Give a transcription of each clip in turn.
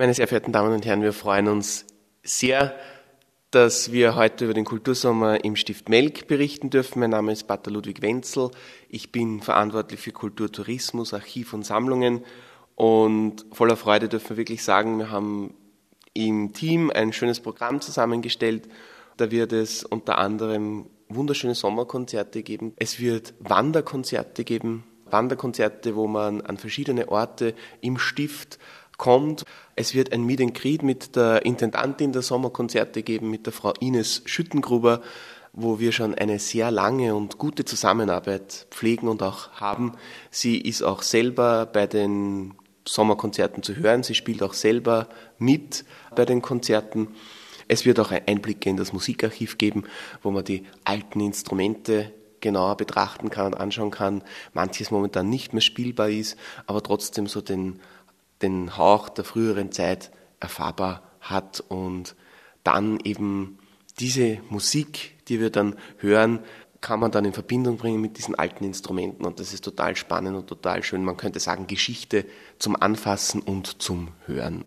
Meine sehr verehrten Damen und Herren, wir freuen uns sehr, dass wir heute über den Kultursommer im Stift Melk berichten dürfen. Mein Name ist Pater Ludwig Wenzel. Ich bin verantwortlich für Kulturtourismus, Archiv und Sammlungen. Und voller Freude dürfen wir wirklich sagen, wir haben im Team ein schönes Programm zusammengestellt. Da wird es unter anderem wunderschöne Sommerkonzerte geben. Es wird Wanderkonzerte geben. Wanderkonzerte, wo man an verschiedene Orte im Stift kommt. Es wird ein Meet and Greet mit der Intendantin der Sommerkonzerte geben, mit der Frau Ines Schüttengruber, wo wir schon eine sehr lange und gute Zusammenarbeit pflegen und auch haben. Sie ist auch selber bei den Sommerkonzerten zu hören. Sie spielt auch selber mit bei den Konzerten. Es wird auch Einblicke in das Musikarchiv geben, wo man die alten Instrumente genauer betrachten kann und anschauen kann. Manches momentan nicht mehr spielbar ist, aber trotzdem so den den Hauch der früheren Zeit erfahrbar hat und dann eben diese Musik, die wir dann hören, kann man dann in Verbindung bringen mit diesen alten Instrumenten und das ist total spannend und total schön. Man könnte sagen Geschichte zum Anfassen und zum Hören.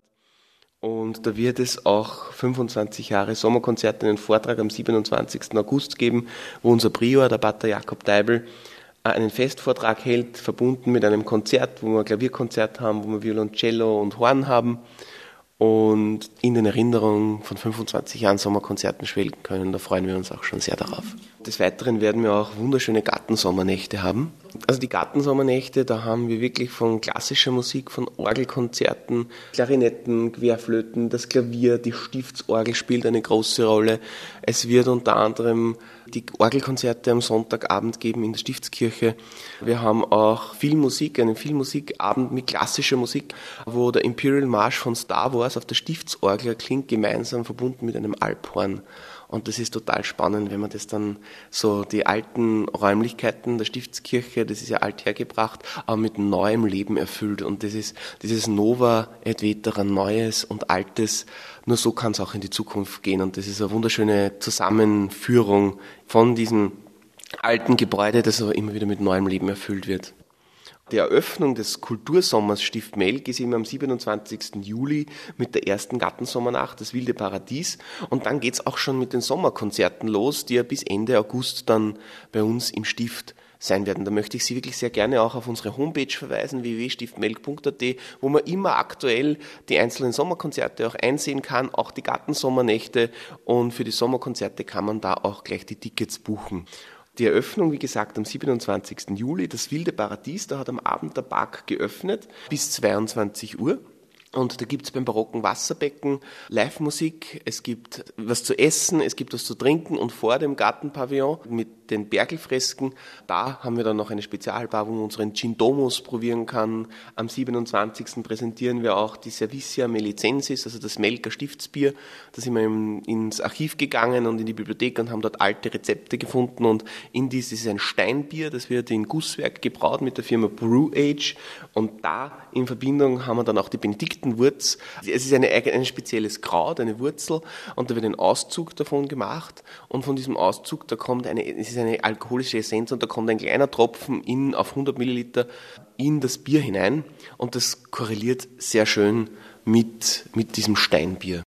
Und da wird es auch 25 Jahre Sommerkonzerte, einen Vortrag am 27. August geben, wo unser Prior, der Pater Jakob Deibel, einen Festvortrag hält, verbunden mit einem Konzert, wo wir ein Klavierkonzert haben, wo wir Violoncello und Horn haben und in den Erinnerungen von 25 Jahren Sommerkonzerten schwelgen können. Da freuen wir uns auch schon sehr darauf. Des Weiteren werden wir auch wunderschöne Gartensommernächte haben. Also die Gartensommernächte, da haben wir wirklich von klassischer Musik, von Orgelkonzerten, Klarinetten, Querflöten, das Klavier, die Stiftsorgel spielt eine große Rolle. Es wird unter anderem die Orgelkonzerte am Sonntagabend geben in der Stiftskirche. Wir haben auch Filmmusik, einen Filmmusikabend mit klassischer Musik, wo der Imperial March von Star Wars auf der Stiftsorgel klingt, gemeinsam verbunden mit einem Alphorn. Und das ist total spannend, wenn man das dann so die alten Räumlichkeiten der Stiftskirche, das ist ja alt hergebracht, aber mit neuem Leben erfüllt. Und das ist dieses Nova et vetera, Neues und Altes. Nur so kann es auch in die Zukunft gehen. Und das ist eine wunderschöne Zusammenführung von diesem alten Gebäude, das aber immer wieder mit neuem Leben erfüllt wird. Die Eröffnung des Kultursommers Stift Melk ist immer am 27. Juli mit der ersten Gattensommernacht, das Wilde Paradies. Und dann geht's auch schon mit den Sommerkonzerten los, die ja bis Ende August dann bei uns im Stift sein werden. Da möchte ich Sie wirklich sehr gerne auch auf unsere Homepage verweisen, www.stiftmelk.at, wo man immer aktuell die einzelnen Sommerkonzerte auch einsehen kann, auch die Gartensommernächte. Und für die Sommerkonzerte kann man da auch gleich die Tickets buchen. Die Eröffnung, wie gesagt, am 27. Juli, das wilde Paradies, da hat am Abend der Park geöffnet bis 22 Uhr. Und da gibt's beim barocken Wasserbecken Live-Musik, es gibt was zu essen, es gibt was zu trinken und vor dem Gartenpavillon mit den Bergelfresken, da haben wir dann noch eine Spezialbar, wo man unseren Gin Domus probieren kann. Am 27. präsentieren wir auch die Servicia Melicensis, also das Melker Stiftsbier. Da sind wir ins Archiv gegangen und in die Bibliothek und haben dort alte Rezepte gefunden und in dies ist ein Steinbier, das wird in Gusswerk gebraut mit der Firma Brew Age und da in Verbindung haben wir dann auch die Benedikten Wurz. Es ist eine, ein spezielles Kraut, eine Wurzel, und da wird ein Auszug davon gemacht. Und von diesem Auszug, da kommt eine, es ist eine alkoholische Essenz, und da kommt ein kleiner Tropfen in, auf 100 Milliliter in das Bier hinein. Und das korreliert sehr schön mit, mit diesem Steinbier.